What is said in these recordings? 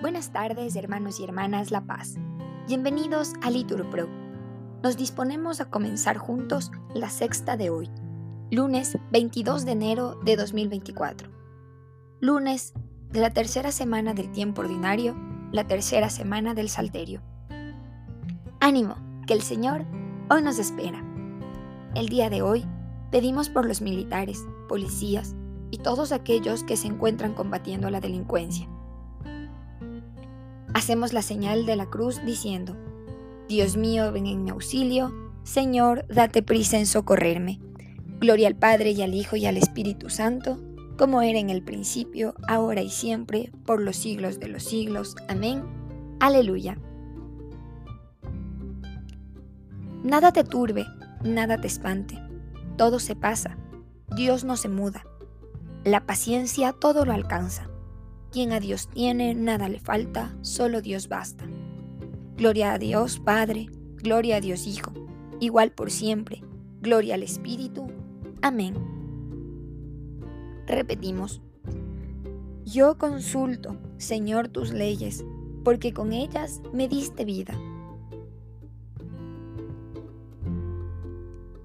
Buenas tardes, hermanos y hermanas La Paz. Bienvenidos a Litur Pro. Nos disponemos a comenzar juntos la sexta de hoy, lunes 22 de enero de 2024. Lunes de la tercera semana del tiempo ordinario, la tercera semana del Salterio. Ánimo, que el Señor hoy nos espera. El día de hoy pedimos por los militares, policías y todos aquellos que se encuentran combatiendo la delincuencia Hacemos la señal de la cruz diciendo, Dios mío, ven en mi auxilio, Señor, date prisa en socorrerme. Gloria al Padre y al Hijo y al Espíritu Santo, como era en el principio, ahora y siempre, por los siglos de los siglos. Amén. Aleluya. Nada te turbe, nada te espante, todo se pasa, Dios no se muda, la paciencia todo lo alcanza. Quien a Dios tiene, nada le falta, solo Dios basta. Gloria a Dios Padre, gloria a Dios Hijo, igual por siempre, gloria al Espíritu. Amén. Repetimos. Yo consulto, Señor, tus leyes, porque con ellas me diste vida.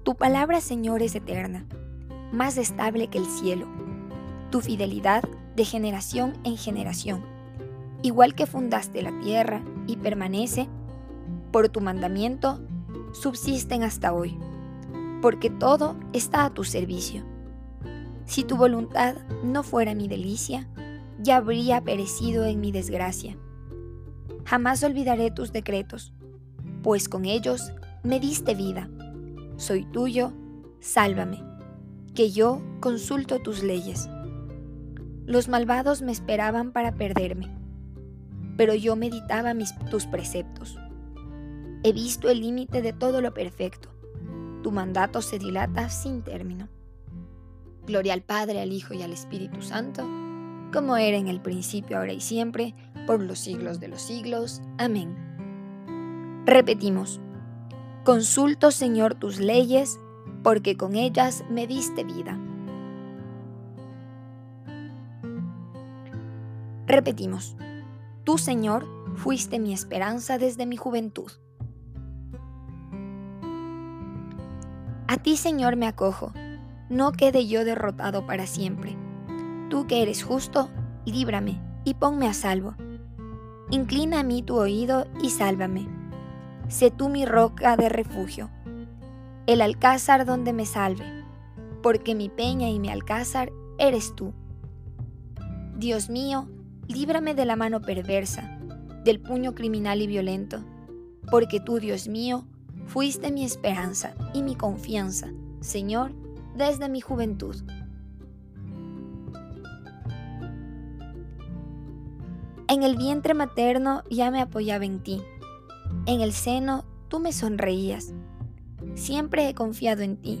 Tu palabra, Señor, es eterna, más estable que el cielo. Tu fidelidad de generación en generación. Igual que fundaste la tierra y permanece, por tu mandamiento, subsisten hasta hoy, porque todo está a tu servicio. Si tu voluntad no fuera mi delicia, ya habría perecido en mi desgracia. Jamás olvidaré tus decretos, pues con ellos me diste vida. Soy tuyo, sálvame, que yo consulto tus leyes. Los malvados me esperaban para perderme, pero yo meditaba mis, tus preceptos. He visto el límite de todo lo perfecto. Tu mandato se dilata sin término. Gloria al Padre, al Hijo y al Espíritu Santo, como era en el principio, ahora y siempre, por los siglos de los siglos. Amén. Repetimos, consulto Señor tus leyes, porque con ellas me diste vida. Repetimos, tú Señor fuiste mi esperanza desde mi juventud. A ti Señor me acojo, no quede yo derrotado para siempre. Tú que eres justo, líbrame y ponme a salvo. Inclina a mí tu oído y sálvame. Sé tú mi roca de refugio, el alcázar donde me salve, porque mi peña y mi alcázar eres tú. Dios mío, líbrame de la mano perversa, del puño criminal y violento, porque tú, Dios mío, fuiste mi esperanza y mi confianza, Señor, desde mi juventud. En el vientre materno ya me apoyaba en ti, en el seno tú me sonreías. Siempre he confiado en ti.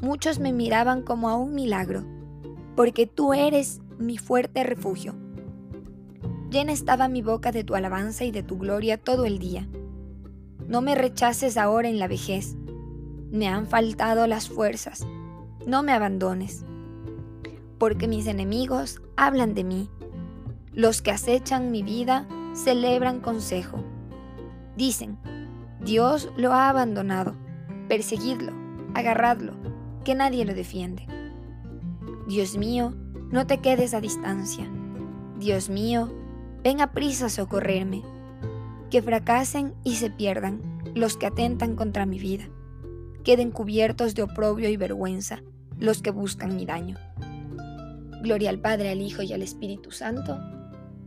Muchos me miraban como a un milagro, porque tú eres mi fuerte refugio Llena estaba mi boca de tu alabanza y de tu gloria todo el día. No me rechaces ahora en la vejez. Me han faltado las fuerzas. No me abandones. Porque mis enemigos hablan de mí. Los que acechan mi vida celebran consejo. Dicen, Dios lo ha abandonado. Perseguidlo, agarradlo, que nadie lo defiende. Dios mío, no te quedes a distancia. Dios mío, Ven a prisa a socorrerme. Que fracasen y se pierdan los que atentan contra mi vida. Queden cubiertos de oprobio y vergüenza los que buscan mi daño. Gloria al Padre, al Hijo y al Espíritu Santo,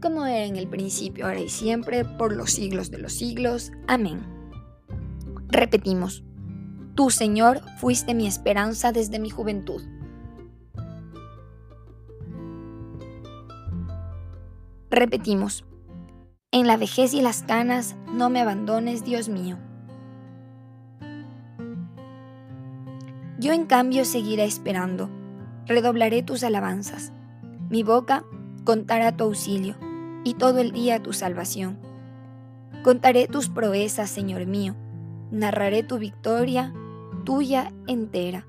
como era en el principio, ahora y siempre, por los siglos de los siglos. Amén. Repetimos, Tú, Señor, fuiste mi esperanza desde mi juventud. Repetimos, en la vejez y las canas no me abandones, Dios mío. Yo en cambio seguiré esperando, redoblaré tus alabanzas. Mi boca contará tu auxilio y todo el día tu salvación. Contaré tus proezas, Señor mío, narraré tu victoria, tuya entera.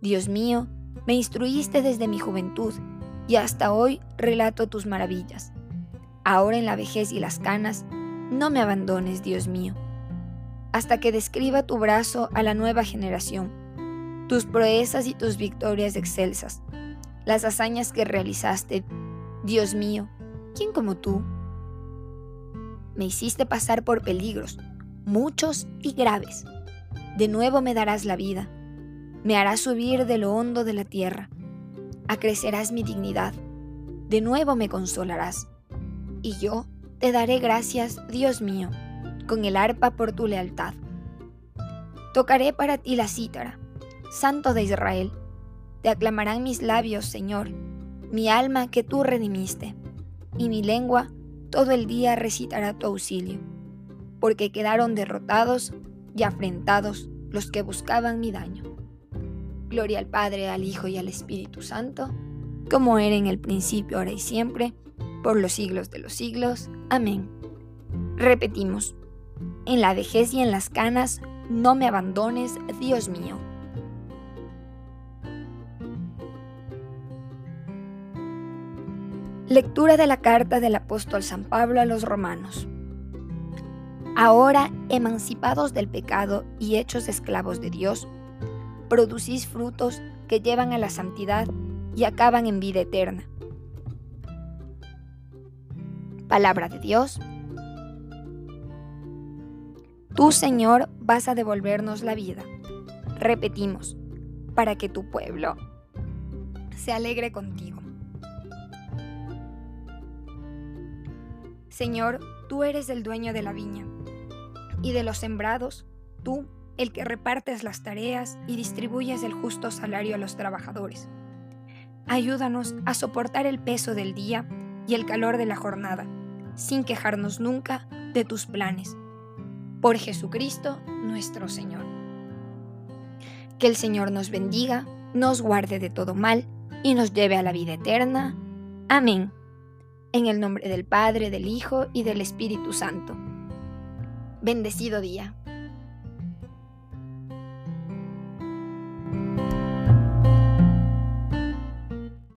Dios mío, me instruiste desde mi juventud y hasta hoy relato tus maravillas. ahora en la vejez y las canas, no me abandones, Dios mío, hasta que describa tu brazo a la nueva generación, tus proezas y tus victorias excelsas, las hazañas que realizaste, Dios mío, ¿quién como tú? Me hiciste pasar por peligros, muchos y graves. De nuevo me darás la vida, me harás subir de lo hondo de la tierra, acrecerás mi dignidad, de nuevo me consolarás, y yo te daré gracias, Dios mío, con el arpa por tu lealtad. Tocaré para ti la cítara, Santo de Israel, te aclamarán mis labios, Señor, mi alma que tú redimiste, y mi lengua todo el día recitará tu auxilio, porque quedaron derrotados y afrentados los que buscaban mi daño. Gloria al Padre, al Hijo y al Espíritu Santo, como era en el principio, ahora y siempre, por los siglos de los siglos. Amén. Repetimos, en la vejez y en las canas, no me abandones, Dios mío. Lectura de la carta del apóstol San Pablo a los romanos. Ahora, emancipados del pecado y hechos esclavos de Dios, producís frutos que llevan a la santidad y acaban en vida eterna. Palabra de Dios. Tú, Señor, vas a devolvernos la vida. Repetimos, para que tu pueblo se alegre contigo. Señor, tú eres el dueño de la viña y de los sembrados, tú, el que repartes las tareas y distribuyes el justo salario a los trabajadores. Ayúdanos a soportar el peso del día y el calor de la jornada, sin quejarnos nunca de tus planes. Por Jesucristo nuestro Señor. Que el Señor nos bendiga, nos guarde de todo mal y nos lleve a la vida eterna. Amén. En el nombre del Padre, del Hijo y del Espíritu Santo. Bendecido día.